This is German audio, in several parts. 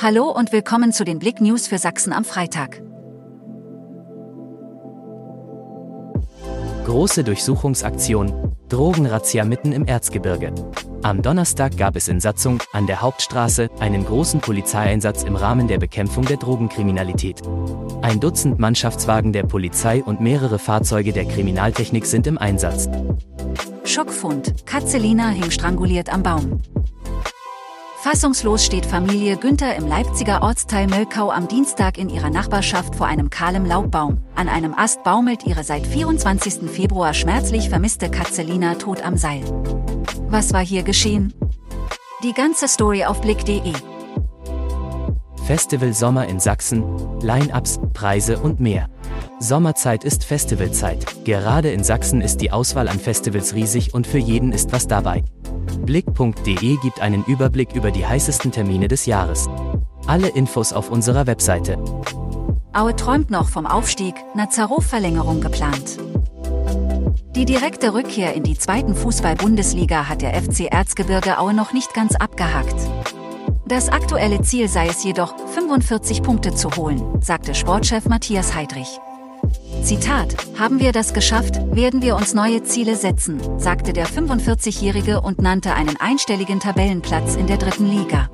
Hallo und willkommen zu den Blick News für Sachsen am Freitag. Große Durchsuchungsaktion, Drogenrazzia mitten im Erzgebirge. Am Donnerstag gab es in Satzung an der Hauptstraße einen großen Polizeieinsatz im Rahmen der Bekämpfung der Drogenkriminalität. Ein Dutzend Mannschaftswagen der Polizei und mehrere Fahrzeuge der Kriminaltechnik sind im Einsatz. Schockfund: Katzelina hing stranguliert am Baum. Fassungslos steht Familie Günther im Leipziger Ortsteil Mölkau am Dienstag in ihrer Nachbarschaft vor einem kahlen Laubbaum. An einem Ast baumelt ihre seit 24. Februar schmerzlich vermisste Katzelina tot am Seil. Was war hier geschehen? Die ganze Story auf blick.de. Festival Sommer in Sachsen, Line-ups, Preise und mehr. Sommerzeit ist Festivalzeit. Gerade in Sachsen ist die Auswahl an Festivals riesig und für jeden ist was dabei. Blick.de gibt einen Überblick über die heißesten Termine des Jahres. Alle Infos auf unserer Webseite. Aue träumt noch vom Aufstieg, Nazarov-Verlängerung geplant. Die direkte Rückkehr in die zweiten Fußball-Bundesliga hat der FC Erzgebirge Aue noch nicht ganz abgehakt. Das aktuelle Ziel sei es jedoch, 45 Punkte zu holen, sagte Sportchef Matthias Heidrich. Zitat, haben wir das geschafft, werden wir uns neue Ziele setzen, sagte der 45-Jährige und nannte einen einstelligen Tabellenplatz in der dritten Liga.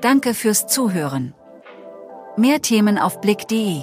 Danke fürs Zuhören. Mehr Themen auf blick.de